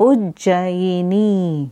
Ujjayini.